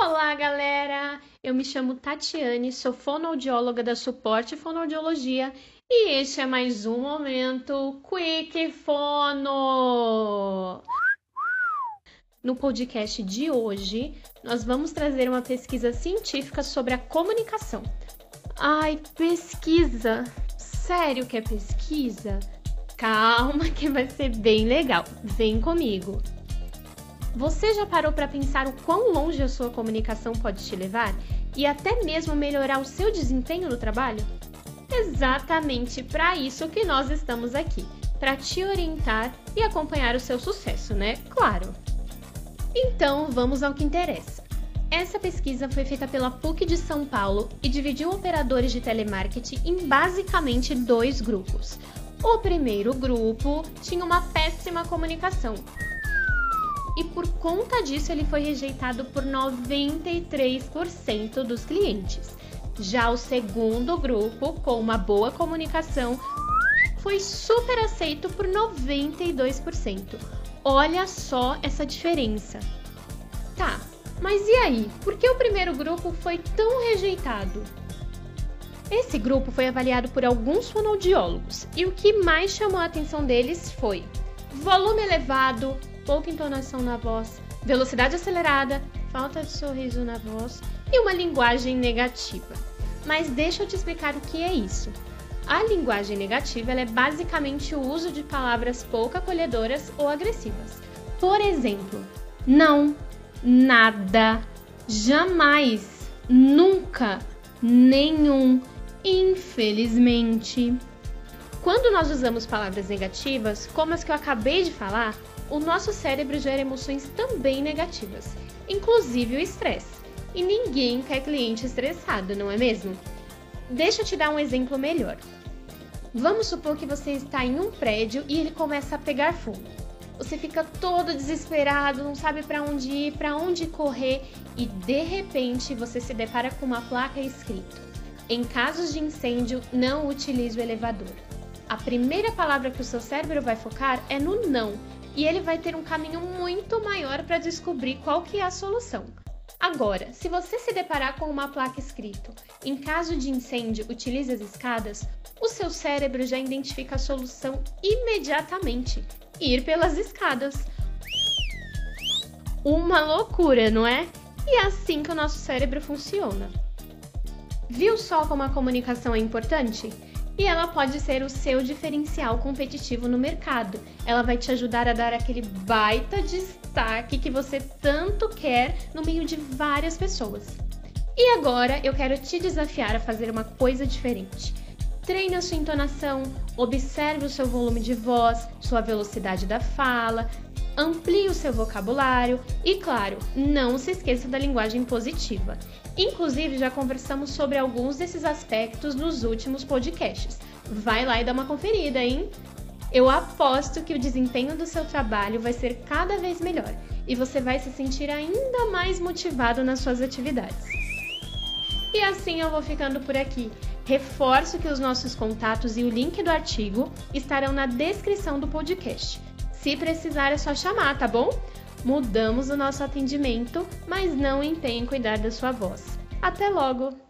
Olá, galera! Eu me chamo Tatiane, sou fonoaudióloga da Suporte Fonoaudiologia e este é mais um momento Quick Fono! No podcast de hoje, nós vamos trazer uma pesquisa científica sobre a comunicação. Ai, pesquisa! Sério que é pesquisa? Calma que vai ser bem legal. Vem comigo. Você já parou para pensar o quão longe a sua comunicação pode te levar e até mesmo melhorar o seu desempenho no trabalho? Exatamente para isso que nós estamos aqui, para te orientar e acompanhar o seu sucesso, né? Claro. Então, vamos ao que interessa. Essa pesquisa foi feita pela PUC de São Paulo e dividiu operadores de telemarketing em basicamente dois grupos. O primeiro grupo tinha uma péssima comunicação, e por conta disso ele foi rejeitado por 93% dos clientes. Já o segundo grupo, com uma boa comunicação, foi super aceito por 92%. Olha só essa diferença. Tá, mas e aí? Por que o primeiro grupo foi tão rejeitado? Esse grupo foi avaliado por alguns fonoaudiólogos e o que mais chamou a atenção deles foi volume elevado, pouca entonação na voz, velocidade acelerada, falta de sorriso na voz e uma linguagem negativa. Mas deixa eu te explicar o que é isso. A linguagem negativa é basicamente o uso de palavras pouco acolhedoras ou agressivas. Por exemplo, não, nada, jamais, nunca, nenhum, infelizmente. Quando nós usamos palavras negativas, como as que eu acabei de falar, o nosso cérebro gera emoções também negativas, inclusive o estresse. E ninguém quer cliente estressado, não é mesmo? Deixa eu te dar um exemplo melhor. Vamos supor que você está em um prédio e ele começa a pegar fogo. Você fica todo desesperado, não sabe para onde ir, para onde correr e de repente você se depara com uma placa escrito: Em casos de incêndio, não utilize o elevador. A primeira palavra que o seu cérebro vai focar é no não e ele vai ter um caminho muito maior para descobrir qual que é a solução. Agora, se você se deparar com uma placa escrito em caso de incêndio, utilize as escadas, o seu cérebro já identifica a solução imediatamente: ir pelas escadas. Uma loucura, não é? E é assim que o nosso cérebro funciona. Viu só como a comunicação é importante? E ela pode ser o seu diferencial competitivo no mercado. Ela vai te ajudar a dar aquele baita destaque que você tanto quer no meio de várias pessoas. E agora eu quero te desafiar a fazer uma coisa diferente. Treine a sua entonação, observe o seu volume de voz, sua velocidade da fala, amplie o seu vocabulário e, claro, não se esqueça da linguagem positiva. Inclusive, já conversamos sobre alguns desses aspectos nos últimos podcasts. Vai lá e dá uma conferida, hein? Eu aposto que o desempenho do seu trabalho vai ser cada vez melhor e você vai se sentir ainda mais motivado nas suas atividades. E assim eu vou ficando por aqui. Reforço que os nossos contatos e o link do artigo estarão na descrição do podcast. Se precisar, é só chamar, tá bom? Mudamos o nosso atendimento, mas não empenhe em cuidar da sua voz. Até logo!